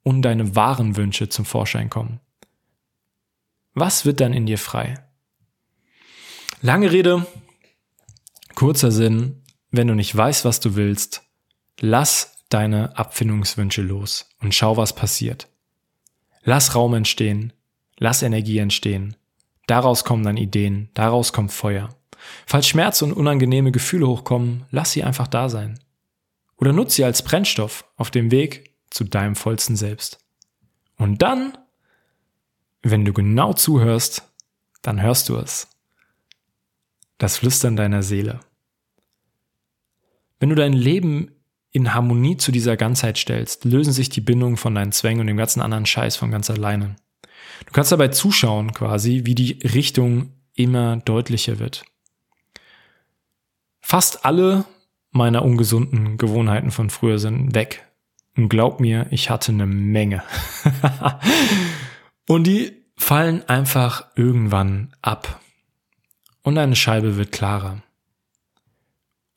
und deine wahren Wünsche zum Vorschein kommen. Was wird dann in dir frei? Lange Rede, kurzer Sinn, wenn du nicht weißt, was du willst, lass deine Abfindungswünsche los und schau, was passiert. Lass Raum entstehen, lass Energie entstehen. Daraus kommen dann Ideen, daraus kommt Feuer. Falls Schmerz und unangenehme Gefühle hochkommen, lass sie einfach da sein. Oder nutze sie als Brennstoff auf dem Weg zu deinem vollsten Selbst. Und dann, wenn du genau zuhörst, dann hörst du es. Das Flüstern deiner Seele. Wenn du dein Leben in Harmonie zu dieser Ganzheit stellst, lösen sich die Bindungen von deinen Zwängen und dem ganzen anderen Scheiß von ganz alleine. Du kannst dabei zuschauen quasi, wie die Richtung immer deutlicher wird. Fast alle meiner ungesunden Gewohnheiten von früher sind weg. Und glaub mir, ich hatte eine Menge. [laughs] und die fallen einfach irgendwann ab. Und deine Scheibe wird klarer.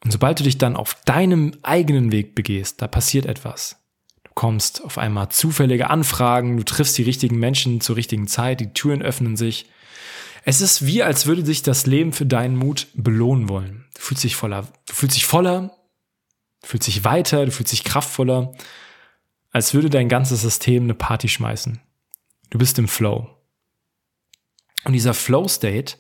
Und sobald du dich dann auf deinem eigenen Weg begehst, da passiert etwas. Du kommst auf einmal zufällige Anfragen, du triffst die richtigen Menschen zur richtigen Zeit, die Türen öffnen sich. Es ist wie, als würde sich das Leben für deinen Mut belohnen wollen. Du fühlst dich voller, du fühlst dich voller, du fühlst dich weiter, du fühlst dich kraftvoller, als würde dein ganzes System eine Party schmeißen. Du bist im Flow. Und dieser Flow-State,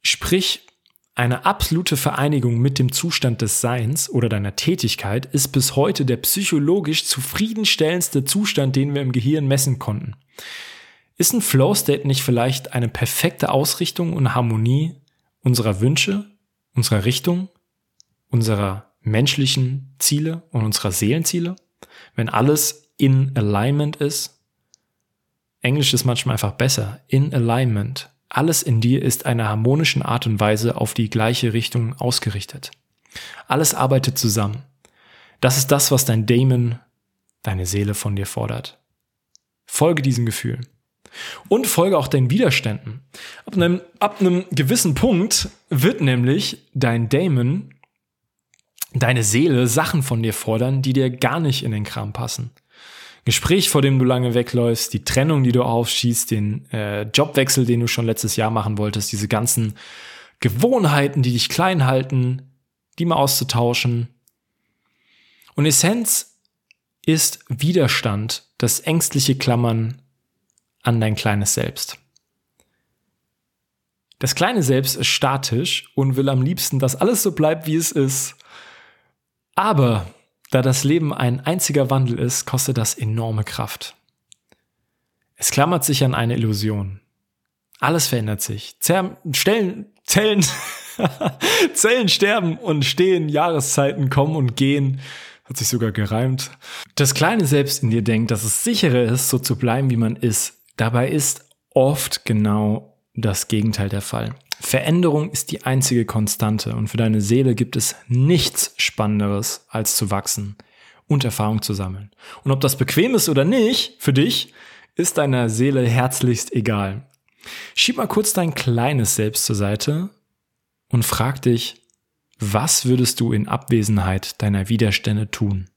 sprich eine absolute Vereinigung mit dem Zustand des Seins oder deiner Tätigkeit, ist bis heute der psychologisch zufriedenstellendste Zustand, den wir im Gehirn messen konnten. Ist ein Flow-State nicht vielleicht eine perfekte Ausrichtung und Harmonie unserer Wünsche, unserer Richtung, unserer menschlichen Ziele und unserer Seelenziele? Wenn alles in Alignment ist? Englisch ist manchmal einfach besser. In Alignment. Alles in dir ist einer harmonischen Art und Weise auf die gleiche Richtung ausgerichtet. Alles arbeitet zusammen. Das ist das, was dein Daemon, deine Seele von dir fordert. Folge diesem Gefühl. Und folge auch deinen Widerständen. Ab einem, ab einem gewissen Punkt wird nämlich dein Daemon, deine Seele Sachen von dir fordern, die dir gar nicht in den Kram passen. Gespräch, vor dem du lange wegläufst, die Trennung, die du aufschießt, den äh, Jobwechsel, den du schon letztes Jahr machen wolltest, diese ganzen Gewohnheiten, die dich klein halten, die mal auszutauschen. Und Essenz ist Widerstand, das ängstliche Klammern an dein kleines Selbst. Das kleine Selbst ist statisch und will am liebsten, dass alles so bleibt, wie es ist. Aber da das Leben ein einziger Wandel ist, kostet das enorme Kraft. Es klammert sich an eine Illusion. Alles verändert sich. Zellen, Stellen, Zellen, [laughs] Zellen sterben und stehen, Jahreszeiten kommen und gehen. Hat sich sogar gereimt. Das kleine Selbst in dir denkt, dass es sicherer ist, so zu bleiben, wie man ist. Dabei ist oft genau das Gegenteil der Fall. Veränderung ist die einzige Konstante und für deine Seele gibt es nichts Spannenderes, als zu wachsen und Erfahrung zu sammeln. Und ob das bequem ist oder nicht, für dich, ist deiner Seele herzlichst egal. Schieb mal kurz dein kleines Selbst zur Seite und frag dich, was würdest du in Abwesenheit deiner Widerstände tun?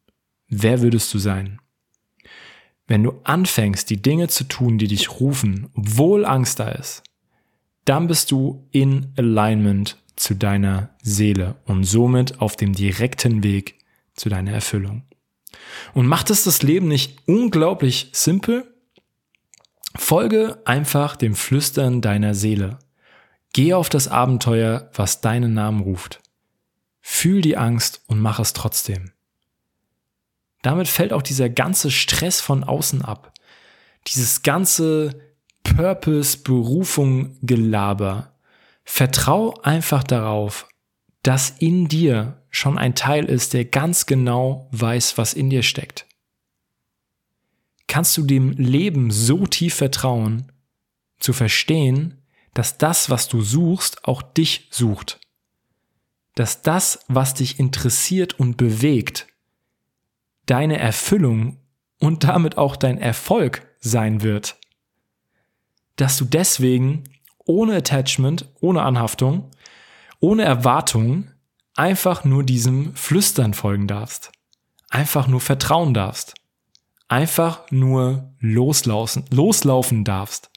Wer würdest du sein? Wenn du anfängst, die Dinge zu tun, die dich rufen, obwohl Angst da ist, dann bist du in Alignment zu deiner Seele und somit auf dem direkten Weg zu deiner Erfüllung. Und macht es das Leben nicht unglaublich simpel? Folge einfach dem Flüstern deiner Seele. Geh auf das Abenteuer, was deinen Namen ruft. Fühl die Angst und mach es trotzdem. Damit fällt auch dieser ganze Stress von außen ab. Dieses ganze Purpose, Berufung, Gelaber. Vertrau einfach darauf, dass in dir schon ein Teil ist, der ganz genau weiß, was in dir steckt. Kannst du dem Leben so tief vertrauen, zu verstehen, dass das, was du suchst, auch dich sucht. Dass das, was dich interessiert und bewegt, deine Erfüllung und damit auch dein Erfolg sein wird dass du deswegen ohne Attachment, ohne Anhaftung, ohne Erwartung einfach nur diesem Flüstern folgen darfst. Einfach nur vertrauen darfst. Einfach nur loslaufen, loslaufen darfst.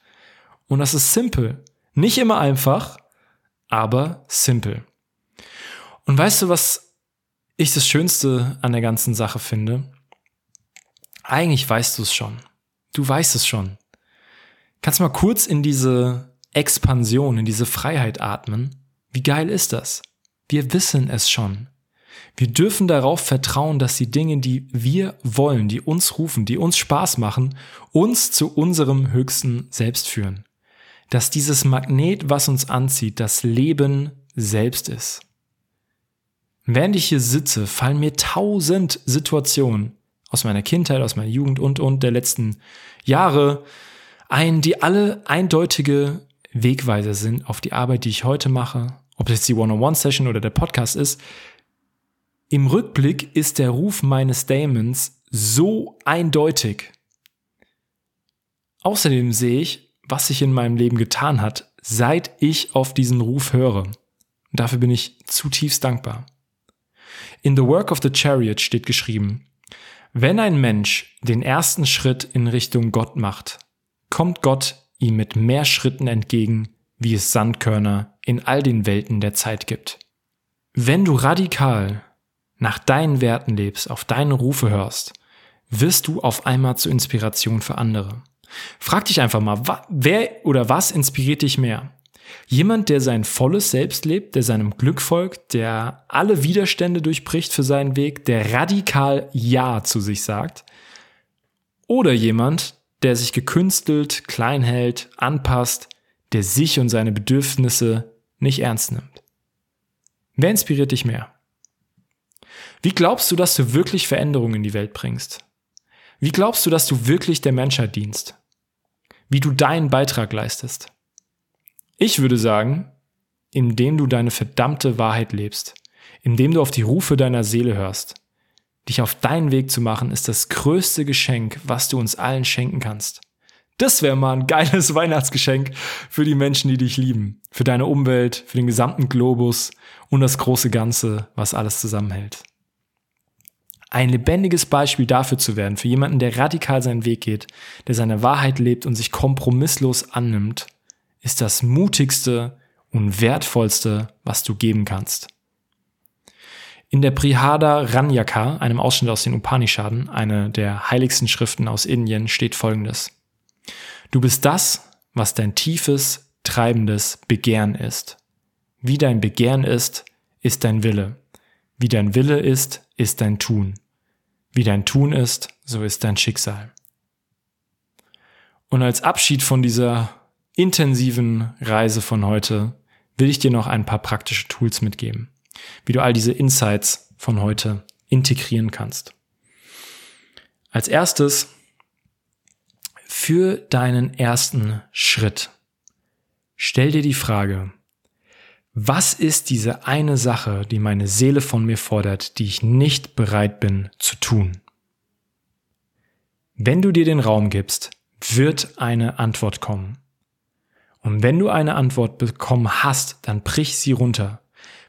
Und das ist simpel. Nicht immer einfach, aber simpel. Und weißt du, was ich das Schönste an der ganzen Sache finde? Eigentlich weißt du es schon. Du weißt es schon. Kannst du mal kurz in diese Expansion, in diese Freiheit atmen? Wie geil ist das? Wir wissen es schon. Wir dürfen darauf vertrauen, dass die Dinge, die wir wollen, die uns rufen, die uns Spaß machen, uns zu unserem höchsten Selbst führen. Dass dieses Magnet, was uns anzieht, das Leben selbst ist. Während ich hier sitze, fallen mir tausend Situationen aus meiner Kindheit, aus meiner Jugend und, und der letzten Jahre ein, die alle eindeutige Wegweiser sind auf die Arbeit, die ich heute mache, ob es jetzt die One-on-One-Session oder der Podcast ist. Im Rückblick ist der Ruf meines Daemons so eindeutig. Außerdem sehe ich, was sich in meinem Leben getan hat, seit ich auf diesen Ruf höre. Und dafür bin ich zutiefst dankbar. In The Work of the Chariot steht geschrieben, wenn ein Mensch den ersten Schritt in Richtung Gott macht, kommt Gott ihm mit mehr Schritten entgegen, wie es Sandkörner in all den Welten der Zeit gibt. Wenn du radikal nach deinen Werten lebst, auf deine Rufe hörst, wirst du auf einmal zur Inspiration für andere. Frag dich einfach mal, wer oder was inspiriert dich mehr? Jemand, der sein volles Selbst lebt, der seinem Glück folgt, der alle Widerstände durchbricht für seinen Weg, der radikal Ja zu sich sagt? Oder jemand, der sich gekünstelt, klein hält, anpasst, der sich und seine Bedürfnisse nicht ernst nimmt. Wer inspiriert dich mehr? Wie glaubst du, dass du wirklich Veränderungen in die Welt bringst? Wie glaubst du, dass du wirklich der Menschheit dienst? Wie du deinen Beitrag leistest? Ich würde sagen, indem du deine verdammte Wahrheit lebst, indem du auf die Rufe deiner Seele hörst, Dich auf deinen Weg zu machen, ist das größte Geschenk, was du uns allen schenken kannst. Das wäre mal ein geiles [laughs] Weihnachtsgeschenk für die Menschen, die dich lieben, für deine Umwelt, für den gesamten Globus und das große Ganze, was alles zusammenhält. Ein lebendiges Beispiel dafür zu werden, für jemanden, der radikal seinen Weg geht, der seine Wahrheit lebt und sich kompromisslos annimmt, ist das mutigste und wertvollste, was du geben kannst. In der Prihada Ranyaka, einem Ausschnitt aus den Upanishaden, eine der heiligsten Schriften aus Indien, steht folgendes. Du bist das, was dein tiefes, treibendes Begehren ist. Wie dein Begehren ist, ist dein Wille. Wie dein Wille ist, ist dein Tun. Wie dein Tun ist, so ist dein Schicksal. Und als Abschied von dieser intensiven Reise von heute will ich dir noch ein paar praktische Tools mitgeben, wie du all diese Insights von heute integrieren kannst. Als erstes, für deinen ersten Schritt, stell dir die Frage, was ist diese eine Sache, die meine Seele von mir fordert, die ich nicht bereit bin zu tun? Wenn du dir den Raum gibst, wird eine Antwort kommen. Und wenn du eine Antwort bekommen hast, dann brich sie runter.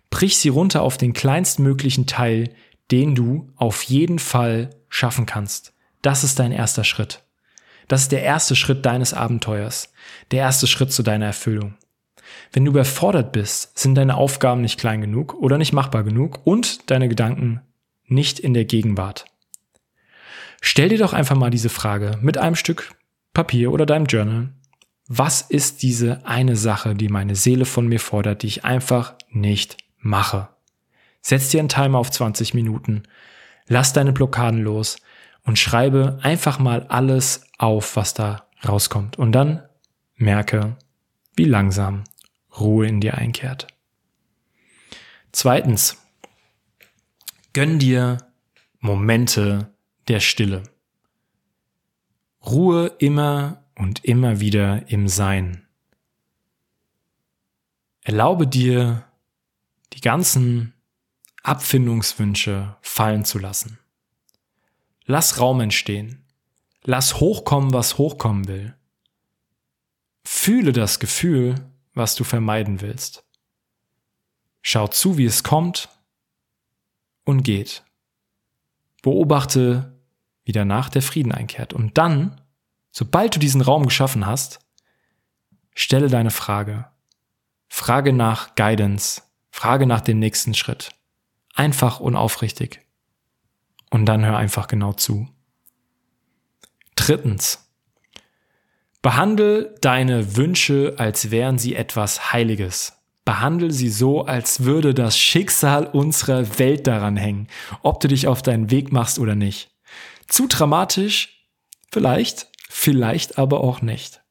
Brich sie runter auf den kleinstmöglichen Teil, den du auf jeden Fall schaffen kannst. Das ist dein erster Schritt. Das ist der erste Schritt deines Abenteuers. Der erste Schritt zu deiner Erfüllung. Wenn du überfordert bist, sind deine Aufgaben nicht klein genug oder nicht machbar genug und deine Gedanken nicht in der Gegenwart. Stell dir doch einfach mal diese Frage mit einem Stück Papier oder deinem Journal. Was ist diese eine Sache, die meine Seele von mir fordert, die ich einfach nicht mache? Setz dir einen Timer auf 20 Minuten, lass deine Blockaden los und schreibe einfach mal alles auf, was da rauskommt. Und dann merke, wie langsam Ruhe in dir einkehrt. Zweitens, gönn dir Momente der Stille. Ruhe immer und immer wieder im Sein. Erlaube dir, die ganzen Abfindungswünsche fallen zu lassen. Lass Raum entstehen. Lass hochkommen, was hochkommen will. Fühle das Gefühl, was du vermeiden willst. Schau zu, wie es kommt und geht. Beobachte, wie danach der Frieden einkehrt. Und dann, sobald du diesen Raum geschaffen hast, stelle deine Frage. Frage nach Guidance. Frage nach dem nächsten Schritt. Einfach und aufrichtig. Und dann hör einfach genau zu. Drittens. Behandle deine Wünsche, als wären sie etwas Heiliges. Behandle sie so, als würde das Schicksal unserer Welt daran hängen, ob du dich auf deinen Weg machst oder nicht. Zu dramatisch? Vielleicht, vielleicht aber auch nicht.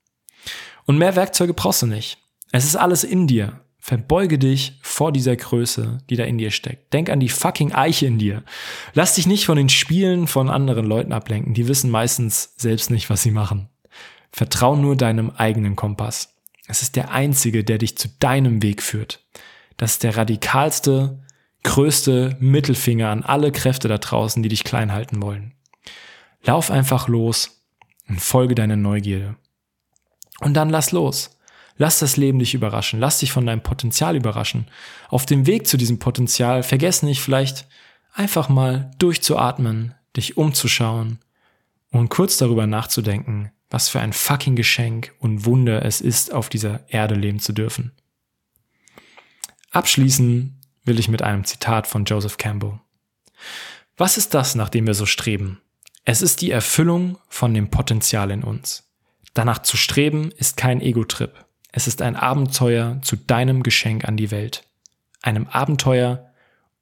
Und mehr Werkzeuge brauchst du nicht. Es ist alles in dir. Verbeuge dich vor dieser Größe, die da in dir steckt. Denk an die fucking Eiche in dir. Lass dich nicht von den Spielen von anderen Leuten ablenken. Die wissen meistens selbst nicht, was sie machen. Vertrau nur deinem eigenen Kompass. Es ist der einzige, der dich zu deinem Weg führt. Das ist der radikalste, größte Mittelfinger an alle Kräfte da draußen, die dich klein halten wollen. Lauf einfach los und folge deiner Neugierde. Und dann lass los. Lass das Leben dich überraschen. Lass dich von deinem Potenzial überraschen. Auf dem Weg zu diesem Potenzial vergess nicht vielleicht einfach mal durchzuatmen, dich umzuschauen und kurz darüber nachzudenken, was für ein fucking Geschenk und Wunder es ist, auf dieser Erde leben zu dürfen. Abschließen will ich mit einem Zitat von Joseph Campbell. Was ist das, nach dem wir so streben? Es ist die Erfüllung von dem Potenzial in uns. Danach zu streben ist kein Ego-Trip. Es ist ein Abenteuer zu deinem Geschenk an die Welt. Einem Abenteuer,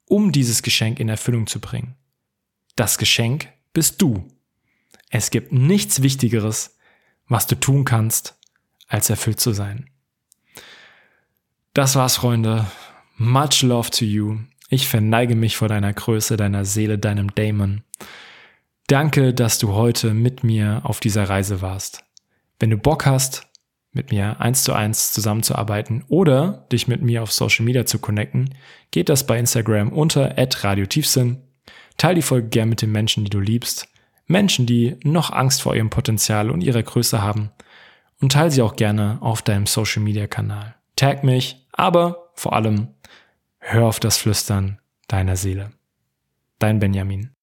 um dieses Geschenk in Erfüllung zu bringen. Das Geschenk bist du. Es gibt nichts Wichtigeres was du tun kannst, als erfüllt zu sein. Das war's, Freunde. Much love to you. Ich verneige mich vor deiner Größe, deiner Seele, deinem Dämon. Danke, dass du heute mit mir auf dieser Reise warst. Wenn du Bock hast, mit mir eins zu eins zusammenzuarbeiten oder dich mit mir auf Social Media zu connecten, geht das bei Instagram unter @radiotiefsinn. Teil die Folge gern mit den Menschen, die du liebst. Menschen, die noch Angst vor ihrem Potenzial und ihrer Größe haben. Und teile sie auch gerne auf deinem Social Media Kanal. Tag mich, aber vor allem hör auf das Flüstern deiner Seele. Dein Benjamin.